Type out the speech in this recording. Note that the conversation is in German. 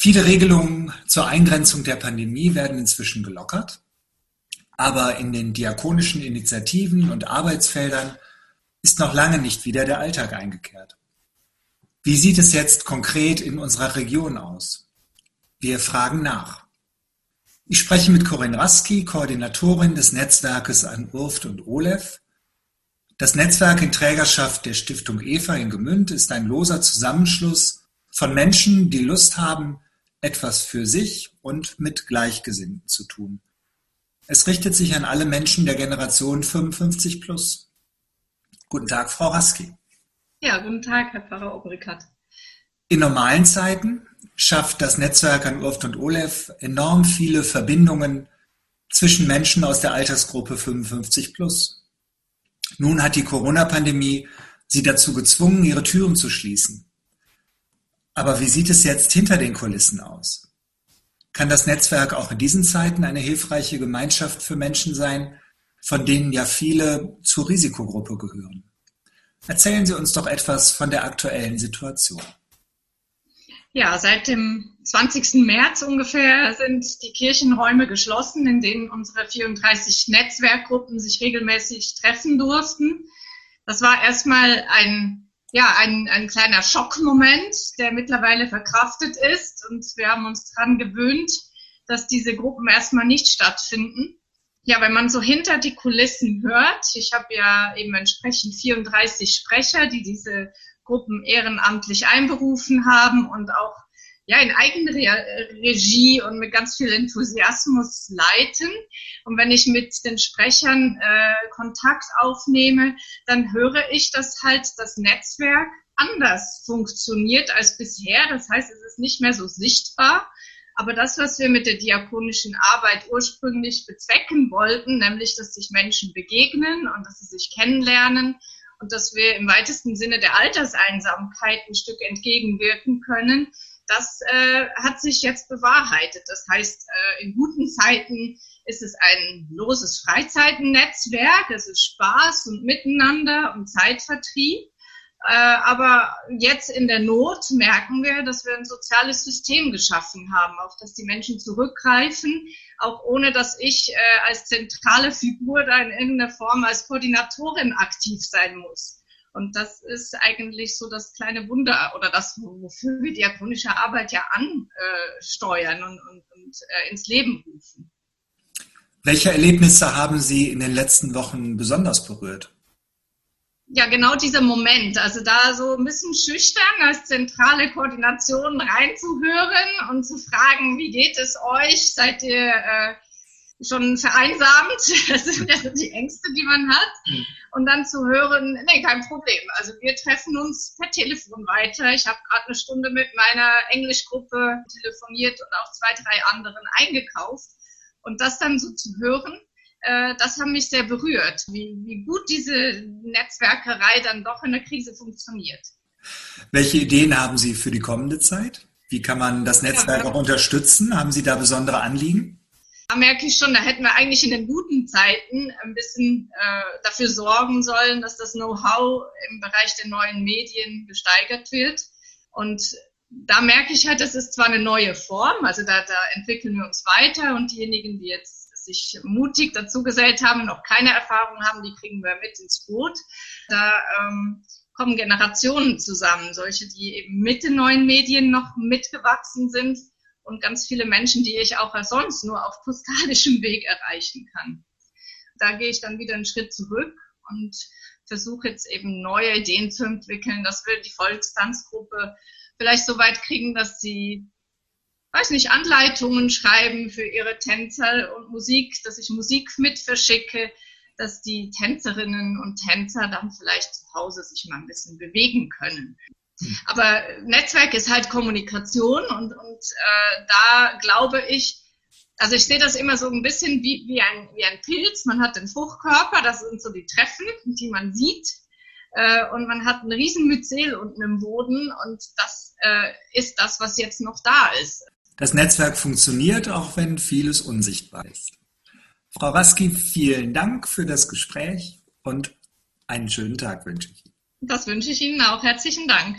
Viele Regelungen zur Eingrenzung der Pandemie werden inzwischen gelockert, aber in den diakonischen Initiativen und Arbeitsfeldern ist noch lange nicht wieder der Alltag eingekehrt. Wie sieht es jetzt konkret in unserer Region aus? Wir fragen nach. Ich spreche mit Corinne Raski, Koordinatorin des Netzwerkes an Urft und OLEF. Das Netzwerk in Trägerschaft der Stiftung EVA in Gemünd ist ein loser Zusammenschluss von Menschen, die Lust haben, etwas für sich und mit Gleichgesinnten zu tun. Es richtet sich an alle Menschen der Generation 55 plus. Guten Tag, Frau Raski. Ja, guten Tag, Herr Pfarrer Obrikat. In normalen Zeiten schafft das Netzwerk an Urft und OLEF enorm viele Verbindungen zwischen Menschen aus der Altersgruppe 55 plus. Nun hat die Corona-Pandemie sie dazu gezwungen, ihre Türen zu schließen. Aber wie sieht es jetzt hinter den Kulissen aus? Kann das Netzwerk auch in diesen Zeiten eine hilfreiche Gemeinschaft für Menschen sein, von denen ja viele zur Risikogruppe gehören? Erzählen Sie uns doch etwas von der aktuellen Situation. Ja, seit dem 20. März ungefähr sind die Kirchenräume geschlossen, in denen unsere 34 Netzwerkgruppen sich regelmäßig treffen durften. Das war erstmal ein, ja, ein, ein kleiner Schockmoment, der mittlerweile verkraftet ist. Und wir haben uns daran gewöhnt, dass diese Gruppen erstmal nicht stattfinden. Ja, wenn man so hinter die Kulissen hört, ich habe ja eben entsprechend 34 Sprecher, die diese Gruppen ehrenamtlich einberufen haben und auch ja, in eigener Regie und mit ganz viel Enthusiasmus leiten. Und wenn ich mit den Sprechern äh, Kontakt aufnehme, dann höre ich, dass halt das Netzwerk anders funktioniert als bisher. Das heißt, es ist nicht mehr so sichtbar. Aber das, was wir mit der diakonischen Arbeit ursprünglich bezwecken wollten, nämlich, dass sich Menschen begegnen und dass sie sich kennenlernen und dass wir im weitesten Sinne der Alterseinsamkeit ein Stück entgegenwirken können, das äh, hat sich jetzt bewahrheitet. Das heißt, äh, in guten Zeiten ist es ein loses Freizeitennetzwerk, es ist Spaß und Miteinander und Zeitvertrieb. Äh, aber jetzt in der Not merken wir, dass wir ein soziales System geschaffen haben, auf das die Menschen zurückgreifen, auch ohne dass ich äh, als zentrale Figur da in irgendeiner Form als Koordinatorin aktiv sein muss. Und das ist eigentlich so das kleine Wunder oder das, wofür wir diakonische Arbeit ja ansteuern und, und, und äh, ins Leben rufen. Welche Erlebnisse haben Sie in den letzten Wochen besonders berührt? ja, genau dieser Moment, also da so ein bisschen schüchtern als zentrale Koordination reinzuhören und zu fragen, wie geht es euch? Seid ihr äh, schon vereinsamt? Das sind ja die Ängste, die man hat. Mhm. Und dann zu hören, nee, kein Problem. Also wir treffen uns per Telefon weiter. Ich habe gerade eine Stunde mit meiner Englischgruppe telefoniert und auch zwei, drei anderen eingekauft. Und das dann so zu hören, äh, das hat mich sehr berührt, wie, wie gut diese Netzwerkerei dann doch in der Krise funktioniert. Welche Ideen haben Sie für die kommende Zeit? Wie kann man das Netzwerk auch unterstützen? Haben Sie da besondere Anliegen? Da merke ich schon, da hätten wir eigentlich in den guten Zeiten ein bisschen äh, dafür sorgen sollen, dass das Know-how im Bereich der neuen Medien gesteigert wird. Und da merke ich halt, das ist zwar eine neue Form, also da, da entwickeln wir uns weiter und diejenigen, die jetzt sich mutig dazu gesellt haben, noch keine Erfahrung haben, die kriegen wir mit ins Boot. Da ähm, kommen Generationen zusammen, solche, die eben mit den neuen Medien noch mitgewachsen sind und ganz viele Menschen, die ich auch sonst nur auf postalischem Weg erreichen kann. Da gehe ich dann wieder einen Schritt zurück und versuche jetzt eben neue Ideen zu entwickeln, dass wir die Volkstanzgruppe vielleicht so weit kriegen, dass sie weiß nicht, Anleitungen schreiben für ihre Tänzer und Musik, dass ich Musik mit verschicke, dass die Tänzerinnen und Tänzer dann vielleicht zu Hause sich mal ein bisschen bewegen können. Aber Netzwerk ist halt Kommunikation und, und äh, da glaube ich, also ich sehe das immer so ein bisschen wie, wie, ein, wie ein Pilz. Man hat den Fruchtkörper, das sind so die Treffen, die man sieht. Äh, und man hat ein riesen Myzel unten im Boden und das äh, ist das, was jetzt noch da ist. Das Netzwerk funktioniert, auch wenn vieles unsichtbar ist. Frau Raski, vielen Dank für das Gespräch und einen schönen Tag wünsche ich Ihnen. Das wünsche ich Ihnen auch. Herzlichen Dank.